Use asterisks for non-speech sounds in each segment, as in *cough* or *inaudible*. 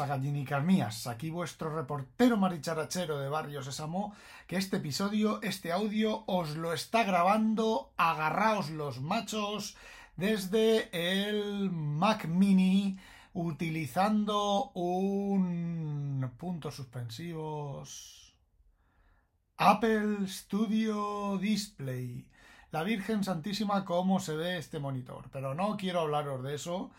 pasa, gallinicas mías? Aquí vuestro reportero maricharachero de Barrio Sésamo, que este episodio, este audio, os lo está grabando, agarraos los machos, desde el Mac Mini, utilizando un puntos suspensivos Apple Studio Display. La Virgen Santísima, cómo se ve este monitor. Pero no quiero hablaros de eso.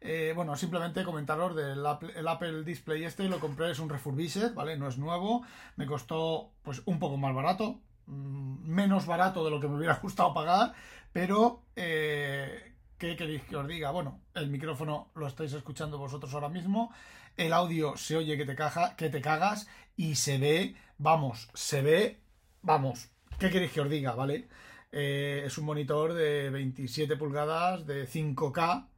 Eh, bueno, simplemente comentaros del Apple, el Apple Display este, lo compré, es un refurbished, ¿vale? No es nuevo, me costó pues un poco más barato, mm, menos barato de lo que me hubiera *laughs* gustado pagar, pero eh, ¿qué queréis que os diga? Bueno, el micrófono lo estáis escuchando vosotros ahora mismo, el audio se oye que te, caja, que te cagas y se ve, vamos, se ve, vamos, ¿qué queréis que os diga? ¿Vale? Eh, es un monitor de 27 pulgadas de 5K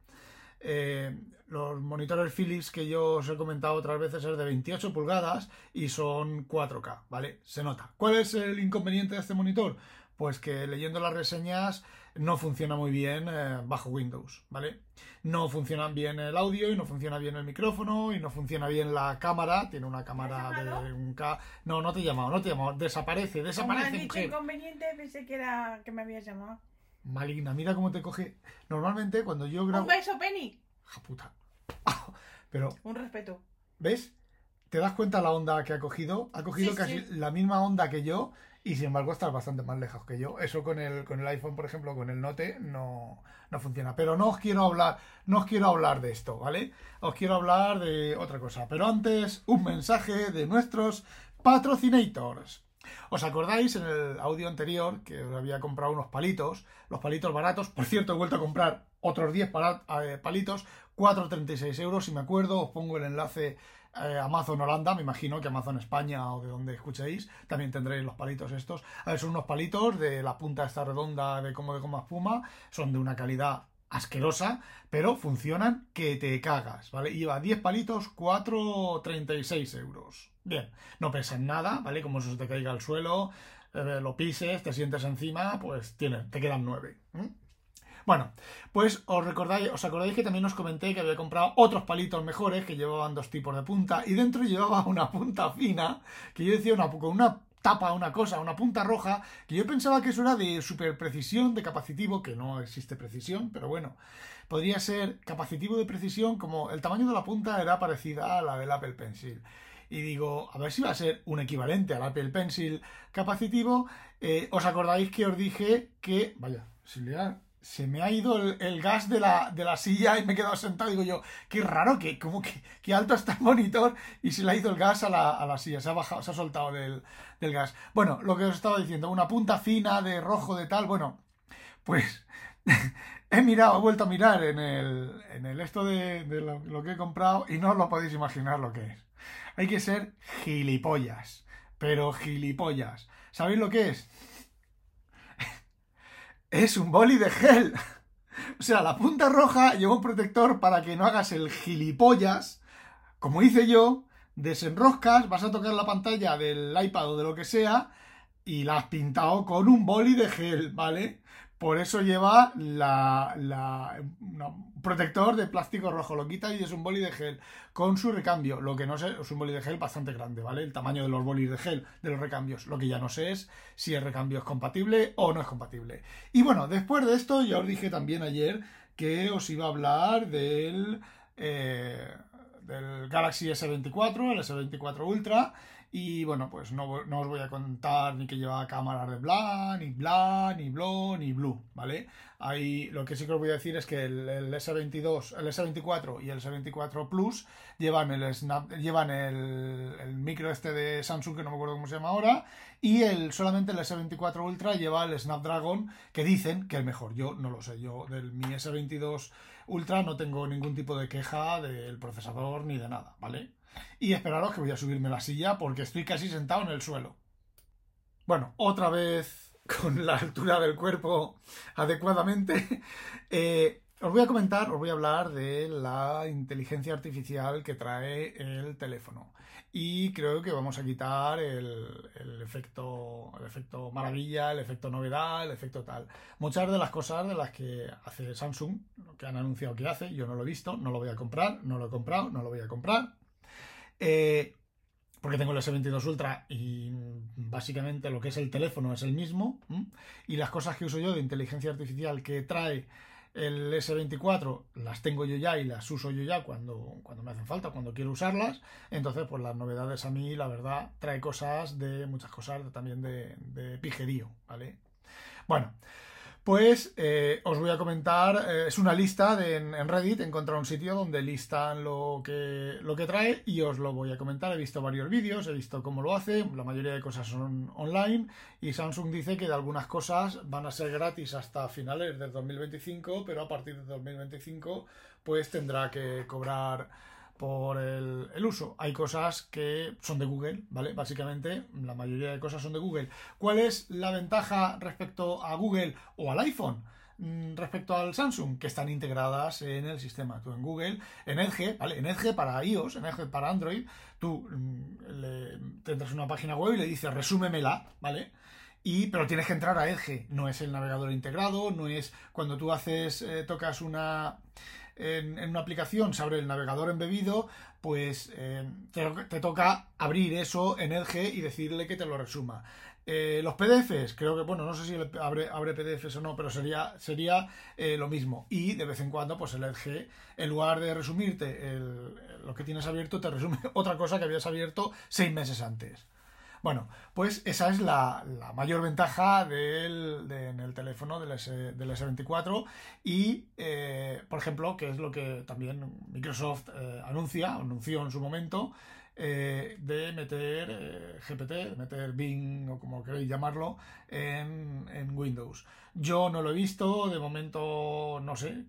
eh, los monitores Philips que yo os he comentado otras veces es de 28 pulgadas y son 4K, ¿vale? Se nota. ¿Cuál es el inconveniente de este monitor? Pues que leyendo las reseñas no funciona muy bien eh, bajo Windows, ¿vale? No funciona bien el audio y no funciona bien el micrófono y no funciona bien la cámara. Tiene una cámara de un K. No, no te he llamado, no te he llamado. Desaparece, desaparece. Como inconveniente, pensé que era que me habías llamado. Maligna, mira cómo te coge. Normalmente cuando yo grabo. Un beso, Penny. Ja puta. Pero. Un respeto. ¿Ves? ¿Te das cuenta la onda que ha cogido? Ha cogido Sí, casi sí. la misma onda que yo y sin embargo estás bastante más lejos que yo. Eso con el, con el iPhone, por ejemplo, con el Note, no, no funciona. Pero no os quiero hablar, no os quiero hablar de esto, ¿vale? Os quiero hablar de otra cosa. Pero antes, un mensaje de nuestros patrocinators. ¿Os acordáis en el audio anterior que os había comprado unos palitos? Los palitos baratos. Por cierto, he vuelto a comprar otros 10 pala- eh, palitos. 4,36 euros. Si me acuerdo, os pongo el enlace eh, Amazon Holanda. Me imagino que Amazon España o de donde escuchéis. También tendréis los palitos estos. A ver, son unos palitos de la punta esta redonda de como de goma espuma. Son de una calidad asquerosa, pero funcionan que te cagas, ¿vale? Lleva 10 palitos, 4,36 euros. Bien, no pesan nada, ¿vale? Como eso se te caiga al suelo, eh, lo pises, te sientes encima, pues tiene, te quedan 9. Bueno, pues os recordáis, os acordáis que también os comenté que había comprado otros palitos mejores que llevaban dos tipos de punta y dentro llevaba *laughs* una punta fina que yo decía una, con una tapa, una cosa, una punta roja, que yo pensaba que eso era de super precisión, de capacitivo, que no existe precisión, pero bueno, podría ser capacitivo de precisión como el tamaño de la punta era parecida a la del Apple Pencil. Y digo, a ver si va a ser un equivalente al Apple Pencil capacitivo. Eh, ¿Os acordáis que os dije que, vaya, si le da- se me ha ido el, gas de la, de la silla y me he quedado sentado. Digo yo, qué raro, que como que, que alto está el monitor y se le ha ido el gas a la, a la silla, se ha bajado, se ha soltado del, del gas. Bueno, lo que os estaba diciendo, una punta fina de rojo de tal, bueno, pues *laughs* he mirado, he vuelto a mirar en el, en el esto de, de lo, lo que he comprado y no os lo podéis imaginar lo que es. Hay que ser gilipollas, pero gilipollas. ¿Sabéis lo que es? Es un boli de gel. *laughs* O sea, la punta roja lleva un protector para que no hagas el gilipollas, como hice yo, desenroscas, vas a tocar la pantalla del iPad o de lo que sea y la has pintado con un boli de gel, ¿vale? Por eso lleva la, protector de plástico rojo, lo quita y es un boli de gel con su recambio. Lo que no sé, es un boli de gel bastante grande, ¿vale? El tamaño de los bolis de gel, de los recambios. Lo que ya no sé es si el recambio es compatible o no es compatible. Y bueno, después de esto, ya os dije también ayer que os iba a hablar del, eh, del Galaxy S24, el S24 Ultra. Y bueno, pues no, no os voy a contar ni que lleva cámaras de bla, ni bla, ni blo, ni blue, ¿vale? Ahí lo que sí que os voy a decir es que el, el S22, el S24 y el S24 Plus llevan el snap, llevan el, el micro este de Samsung que no me acuerdo cómo se llama ahora y el solamente el S24 Ultra lleva el Snapdragon que dicen que es mejor. Yo no lo sé, yo del mi S22 Ultra no tengo ningún tipo de queja del procesador ni de nada, ¿vale? Y esperaros que voy a subirme la silla porque estoy casi sentado en el suelo. Bueno, otra vez con la altura del cuerpo *laughs* adecuadamente. eh, os voy a comentar, os voy a hablar de la inteligencia artificial que trae el teléfono. Y creo que vamos a quitar el, efecto, el efecto maravilla, el efecto novedad, el efecto tal. Muchas de las cosas de las que hace Samsung, que han anunciado que hace, yo no lo he visto, no lo voy a comprar, no lo he comprado, no lo voy a comprar. Eh, porque tengo el S22 Ultra y básicamente lo que es el teléfono es el mismo. Y las cosas que uso yo de inteligencia artificial que trae el S24 las tengo yo ya y las uso yo ya cuando, cuando me hacen falta, cuando quiero usarlas. Entonces, pues las novedades a mí, la verdad, trae cosas de muchas cosas también de, de pijerío, ¿vale? Bueno, pues eh, os voy a comentar, eh, es una lista en Reddit, he encontrado un sitio donde listan lo que, lo que trae y os lo voy a comentar. He visto varios vídeos, he visto cómo lo hace, la mayoría de cosas son online y Samsung dice que de algunas cosas van a ser gratis hasta finales del 2025, pero a partir de 2025 pues tendrá que cobrar por el, el uso. Hay cosas que son de Google, ¿vale? Básicamente, la mayoría de cosas son de Google. ¿Cuál es la ventaja respecto a Google o al iPhone? Mm, Respecto al Samsung, que están integradas en el sistema. Tú en Google, en Edge, ¿vale? En Edge para iOS, en Edge para Android, tú mm, le, tendrás una página web y le dices resúmemela, ¿vale? Y, pero tienes que entrar a Edge, no es el navegador integrado, no es cuando tú haces, eh, tocas una, en, una aplicación, se abre el navegador embebido, pues eh, te, te toca abrir eso en Edge y decirle que te lo resuma. Eh, los PDFs, creo que, bueno, no sé si abre, abre PDFs o no, pero sería, sería eh, lo mismo. Y de vez en cuando, pues el Edge, en lugar de resumirte el- lo que tienes abierto, te resume *laughs* otra cosa que habías abierto seis meses antes. Bueno, pues esa es la, la mayor ventaja del, de- en el teléfono del, S, del S24 y, eh, por ejemplo, que es lo que también Microsoft eh, anuncia, anunció en su momento, eh, de meter GPT, de meter Bing o como queréis llamarlo, en, en Windows. Yo no lo he visto, de momento no sé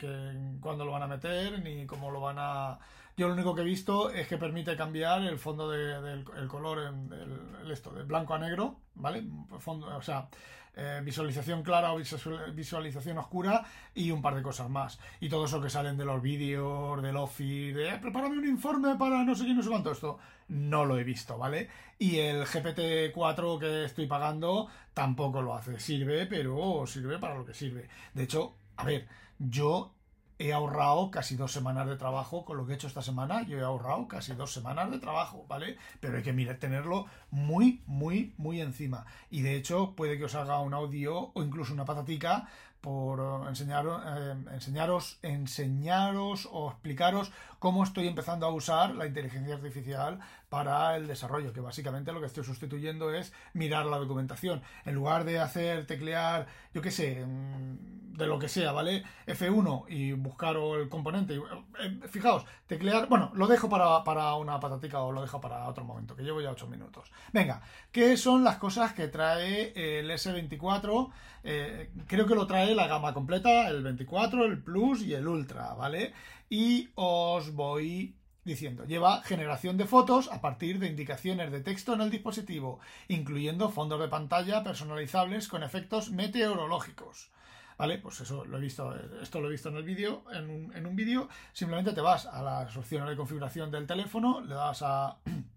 cuándo lo van a meter ni cómo lo van a... Yo lo único que he visto es que permite cambiar el fondo de- del el color en el, esto, de blanco a negro, ¿vale? Fondo, o sea, eh, visualización clara o visual- visualización oscura y un par de cosas más. Y todo eso que salen de los vídeos, del Office, de "Eh, prepárame un informe para no sé qué, no sé cuánto, esto no lo he visto, ¿vale? Y el GPT-4 que estoy pagando tampoco lo hace. Sirve, pero sirve para lo que sirve. De hecho, a ver, yo he ahorrado casi dos semanas de trabajo con lo que he hecho esta semana. Yo he ahorrado casi dos semanas de trabajo, ¿vale? Pero hay que mirar, tenerlo muy, muy, muy encima. Y de hecho, puede que os haga un audio o incluso una patatica por eh, enseñaros, eh, enseñaros, enseñaros o explicaros cómo estoy empezando a usar la inteligencia artificial para el desarrollo, que básicamente lo que estoy sustituyendo es mirar la documentación. En lugar de hacer teclear, yo qué sé, mm, de lo que sea, ¿vale? F1 y buscar el componente. eh, fijaos, teclear, bueno, lo dejo para, para una patatica o lo dejo para otro momento, que llevo ya 8 minutos. Venga, ¿qué son las cosas que trae el S24? Eh, creo que lo trae la gama completa, el 24, el Plus y el Ultra, ¿vale? Y os voy diciendo, lleva generación de fotos a partir de indicaciones de texto en el dispositivo, incluyendo fondos de pantalla personalizables con efectos meteorológicos. ¿Vale? Pues eso lo he visto, esto lo he visto en el vídeo, en en un vídeo, simplemente te vas a las opciones de configuración del teléfono, le das a, *clears throat*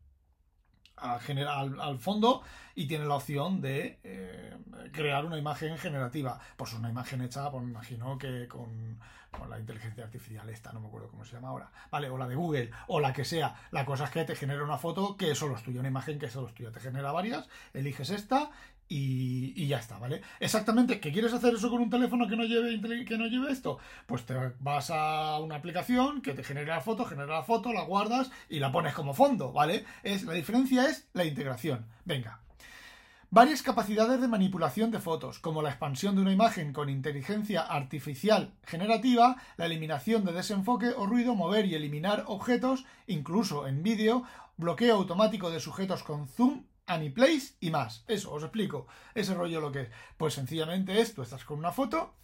a al fondo y tiene la opción de eh, crear una imagen generativa. Pues una imagen hecha, pues me imagino que con, con la inteligencia artificial esta, no me acuerdo cómo se llama ahora, ¿vale? O la de Google, o la que sea. La cosa es que te genera una foto que solo es tuya, una imagen que solo es tuya. Te genera varias, eliges esta y, y ya está, ¿vale? Exactamente, ¿que quieres hacer eso con un teléfono que no lleve que no lleve esto? Pues te vas a una aplicación que te genera la foto, genera la foto, la guardas y la pones como fondo, ¿vale? Es, la diferencia es la integración. Venga. Varias capacidades de manipulación de fotos, como la expansión de una imagen con inteligencia artificial generativa, la eliminación de desenfoque o ruido, mover y eliminar objetos, incluso en vídeo, bloqueo automático de sujetos con zoom, Anyplace y más. Eso, os explico. Ese rollo lo que es. Pues sencillamente es, tú estás con una foto,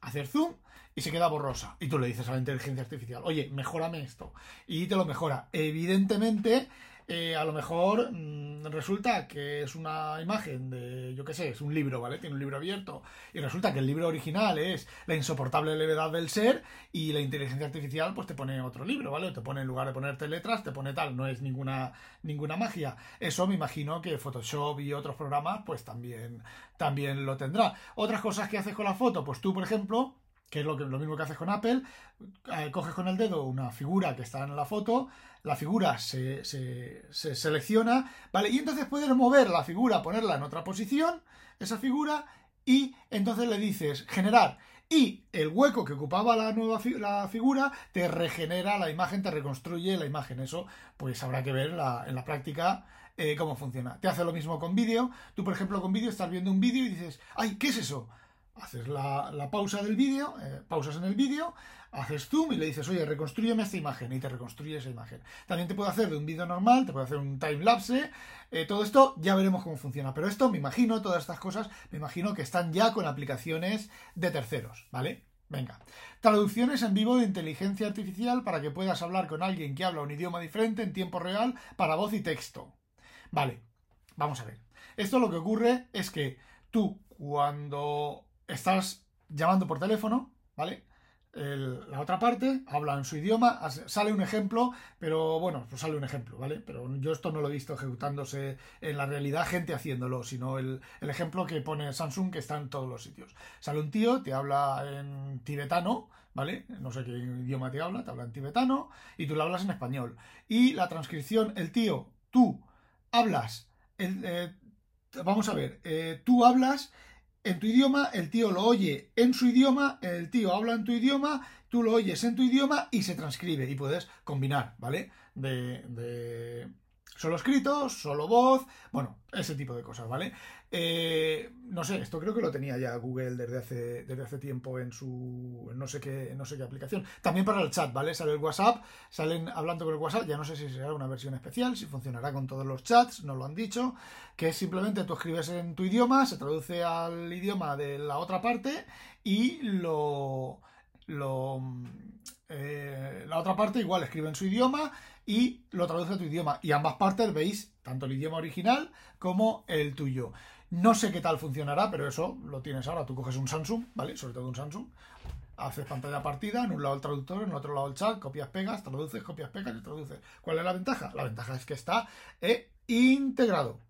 hacer zoom y se queda borrosa. Y tú le dices a la inteligencia artificial, oye, mejórame esto. Y te lo mejora. Evidentemente, eh, a lo mejor mm, resulta que es una imagen de, yo qué sé, es un libro, ¿vale? Tiene un libro abierto. Y resulta que el libro original es La insoportable levedad del ser y la inteligencia artificial pues te pone otro libro, ¿vale? Te pone en lugar de ponerte letras, te pone tal, no es ninguna, ninguna magia. Eso me imagino que Photoshop y otros programas pues también, también lo tendrá. Otras cosas que haces con la foto, pues tú, por ejemplo, que es lo, mismo que haces con Apple, eh, coges con el dedo una figura que está en la foto, la figura se, se, se selecciona, ¿vale? Y entonces puedes mover la figura, ponerla en otra posición, esa figura, y entonces le dices generar y el hueco que ocupaba la nueva la figura te regenera la imagen, te reconstruye la imagen. Eso pues habrá que ver en la, en la práctica eh, cómo funciona. Te hace lo mismo con vídeo. Tú, por ejemplo, con vídeo estás viendo un vídeo y dices, ay, ¿qué es eso? Haces la, la pausa del vídeo, eh, pausas en el vídeo, haces zoom y le dices, oye, reconstruyeme esta imagen y te reconstruye esa imagen. También te puede hacer de un vídeo normal, te puede hacer un time lapse, eh, todo esto ya veremos cómo funciona. Pero esto me imagino, todas estas cosas, me imagino que están ya con aplicaciones de terceros, ¿vale? Venga. Traducciones en vivo de inteligencia artificial para que puedas hablar con alguien que habla un idioma diferente en tiempo real para voz y texto. Vale, vamos a ver. Esto lo que ocurre es que tú cuando estás llamando por teléfono, ¿vale? la otra parte habla en su idioma, sale un ejemplo, pero bueno, pues sale un ejemplo, ¿vale? Pero yo esto no lo he visto ejecutándose en la realidad, gente haciéndolo, sino el, ejemplo que pone Samsung que está en todos los sitios. Sale un tío, te habla en tibetano, ¿vale? No sé qué idioma te habla, te habla en tibetano, y tú le hablas en español. Y la transcripción, el tío, tú hablas, eh, vamos a ver, eh, tú hablas en tu idioma, el tío lo oye en su idioma, el tío habla en tu idioma, tú lo oyes en tu idioma y se transcribe y puedes combinar, ¿vale? De, de solo escrito, solo voz, bueno, ese tipo de cosas, ¿vale? Eh, no sé, esto creo que lo tenía ya Google desde hace, desde hace tiempo en su no sé qué no sé qué aplicación. También para el chat, ¿vale? Sale el WhatsApp, salen hablando con el WhatsApp, ya no sé si será una versión especial, si funcionará con todos los chats, no lo han dicho, que es simplemente tú escribes en tu idioma, se traduce al idioma de la otra parte y lo lo eh, la otra parte igual escribe en su idioma y lo traduce a tu idioma. Y ambas partes veis tanto el idioma original como el tuyo. No sé qué tal funcionará, pero eso lo tienes ahora. Tú coges un Samsung, ¿vale? Sobre todo un Samsung. Haces pantalla partida, en un lado el traductor, en otro lado el chat, copias, pegas, traduces, copias, pegas y traduces. ¿Cuál es la ventaja? La ventaja es que está eh, integrado.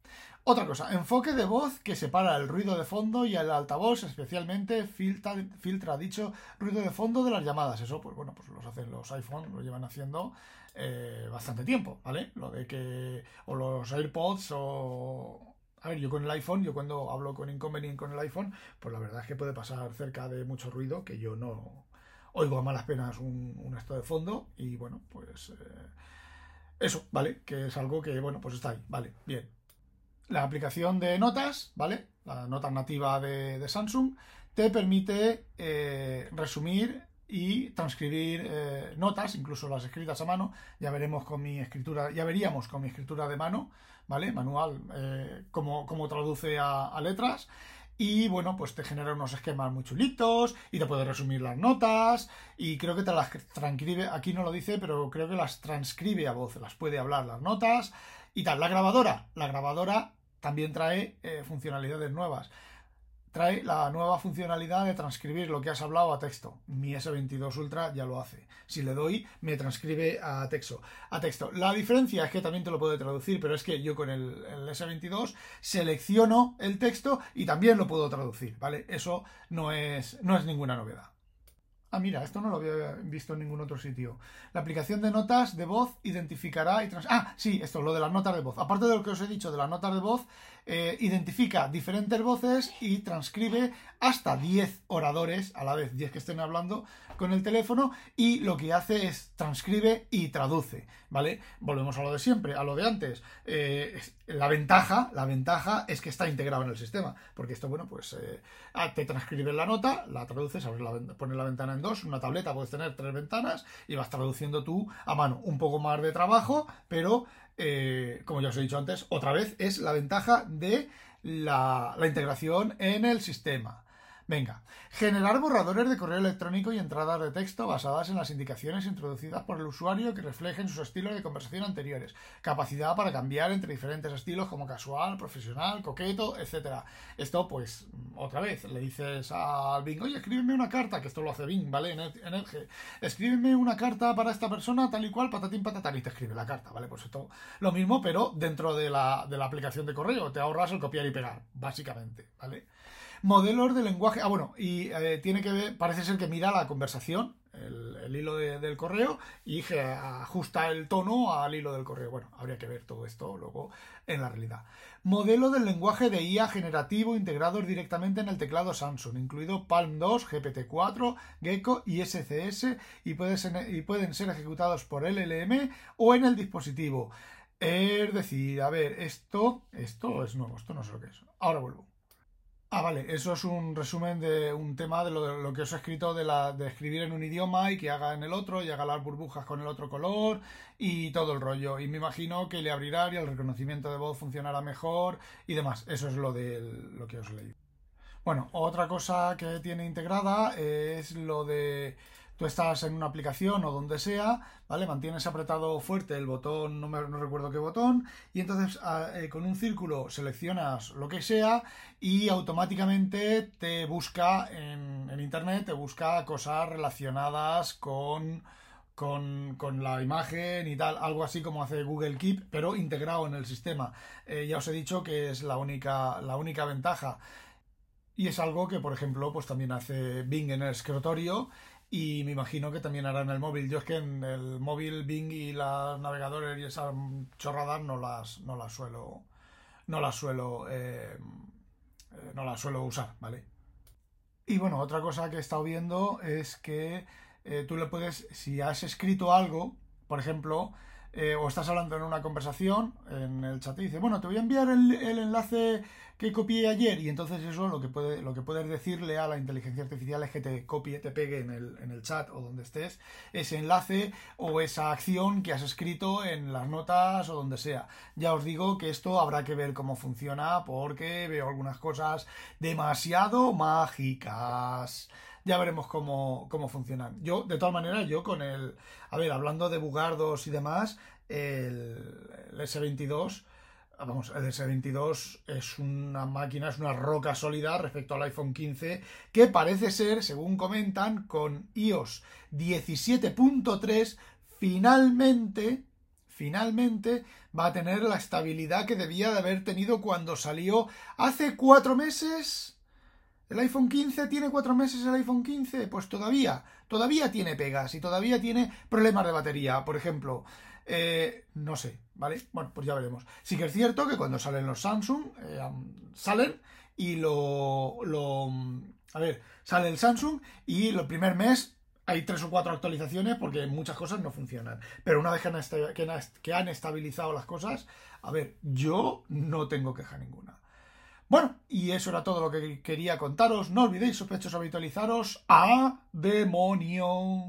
Otra cosa, enfoque de voz que separa el ruido de fondo y el altavoz, especialmente filtra, filtra dicho ruido de fondo de las llamadas. Eso, pues bueno, pues los hacen los iPhone, lo llevan haciendo eh, bastante tiempo, ¿vale? Lo de que. O los AirPods o a ver, yo con el iPhone, yo cuando hablo con Inconvenient con el iPhone, pues la verdad es que puede pasar cerca de mucho ruido que yo no oigo a malas penas un, un esto de fondo y bueno, pues eh, eso, ¿vale? Que es algo que, bueno, pues está ahí, ¿vale? Bien. La aplicación de notas, ¿vale? La nota nativa de, Samsung te permite eh, resumir y transcribir eh, notas, incluso las escritas a mano. Ya veremos con mi escritura, ya veríamos con mi escritura de mano ¿vale? Manual, eh, cómo, traduce a, letras. Y bueno, pues te genera unos esquemas muy chulitos y te puede resumir las notas y creo que te las transcribe, aquí no lo dice, pero creo que las transcribe a voz, las puede hablar las notas y tal. La grabadora, la grabadora también trae eh, funcionalidades nuevas trae la nueva funcionalidad de transcribir lo que has hablado a texto. Mi S22 Ultra ya lo hace. Si le doy, me transcribe a texto. A texto. La diferencia es que también te lo puede traducir, pero es que yo con el, S22 selecciono el texto y también lo puedo traducir, ¿vale? Eso no es, no es ninguna novedad. Ah, mira, esto no lo había visto en ningún otro sitio. La aplicación de notas de voz identificará y trans... Ah, sí, esto, lo de las notas de voz. Aparte de lo que os he dicho de las notas de voz, eh, identifica diferentes voces y transcribe hasta 10 oradores a la vez, 10 que estén hablando con el teléfono y lo que hace es transcribe y traduce, ¿vale? Volvemos a lo de siempre, a lo de antes. Eh, la ventaja, la ventaja es que está integrado en el sistema, porque esto, bueno, pues eh, ah, te transcribe la nota, la traduces, pones la ventana en dos, una tableta puedes tener tres ventanas y vas traduciendo tú a mano. Un poco más de trabajo, pero eh, como ya os he dicho antes, otra vez es la ventaja de la, la integración en el sistema. Venga, generar borradores de correo electrónico y entradas de texto basadas en las indicaciones introducidas por el usuario que reflejen sus estilos de conversación anteriores. Capacidad para cambiar entre diferentes estilos como casual, profesional, coqueto, etc. Esto, pues, otra vez, le dices al Bing, oye, escríbeme una carta, que esto lo hace Bing, ¿vale? En el, G. Escríbeme una carta para esta persona, tal y cual, patatín, patatán, y te escribe la carta, ¿vale? Pues esto, lo mismo, pero dentro de la, de la aplicación de correo. Te ahorras el copiar y pegar, básicamente, ¿vale? Modelos de lenguaje. Ah, bueno, y eh, tiene que ver, parece ser que mira la conversación, el, hilo de- del correo, y ajusta el tono al hilo del correo. Bueno, habría que ver todo esto luego en la realidad. Modelo del lenguaje de IA generativo integrados directamente en el teclado Samsung, incluido Palm 2, GPT-4, Gecko y SCS, y, y pueden ser ejecutados por LLM o en el dispositivo. Es decir, a ver, esto, esto es nuevo, esto no sé lo que es. Ahora vuelvo. Ah, vale, eso es un resumen de un tema de lo, que os he escrito de escribir en un idioma y que haga en el otro y haga las burbujas con el otro color y todo el rollo. Y me imagino que le abrirá y el reconocimiento de voz funcionará mejor y demás. Eso es lo de lo que os leí. Bueno, otra cosa que tiene integrada es lo de tú estás en una aplicación o donde sea, ¿vale? Mantienes apretado fuerte el botón, no, me, no recuerdo qué botón, y entonces a- eh, con un círculo seleccionas lo que sea y automáticamente te busca en, en internet, te busca cosas relacionadas con, con, con la imagen y tal, algo así como hace Google Keep, pero integrado en el sistema. Eh, ya os he dicho que es la única, la única ventaja. Y es algo que, por ejemplo, pues también hace Bing en el escritorio y me imagino que también hará en el móvil. Yo es que en el móvil Bing y las navegadores y esas chorradas no las, no las suelo, no las suelo, eh, eh, no las suelo usar, ¿vale? Y bueno, otra cosa que he estado viendo es que eh, tú le puedes, si has escrito algo, por ejemplo, eh, o estás hablando en una conversación en el chat y dice, bueno, te voy a enviar el, enlace que copié ayer y entonces eso lo que puede, lo que puedes decirle a la inteligencia artificial es que te copie, te pegue en el, en el chat o donde estés ese enlace o esa acción que has escrito en las notas o donde sea. Ya os digo que esto habrá que ver cómo funciona porque veo algunas cosas demasiado mágicas. Ya veremos cómo, cómo funcionan. Yo, de todas maneras, yo con el... A ver, hablando de bugardos y demás, el, el S22 vamos, el S22 es una máquina, es una roca sólida respecto al iPhone 15, que parece ser, según comentan, con iOS 17.3, finalmente, finalmente va a tener la estabilidad que debía de haber tenido cuando salió hace cuatro meses. ¿El iPhone 15 tiene cuatro meses el iPhone 15? Pues todavía, todavía tiene pegas y todavía tiene problemas de batería. Por ejemplo, eh, no sé, ¿vale? Bueno, pues ya veremos. Sí que es cierto que cuando salen los Samsung, eh, salen y lo, lo... A ver, sale el Samsung y el primer mes hay tres o cuatro actualizaciones porque muchas cosas no funcionan. Pero una vez que han- que han estabilizado las cosas, a ver, yo no tengo queja ninguna. Bueno, y eso era todo lo que quería contaros. No olvidéis, sospechosos, habitualizaros a demonio.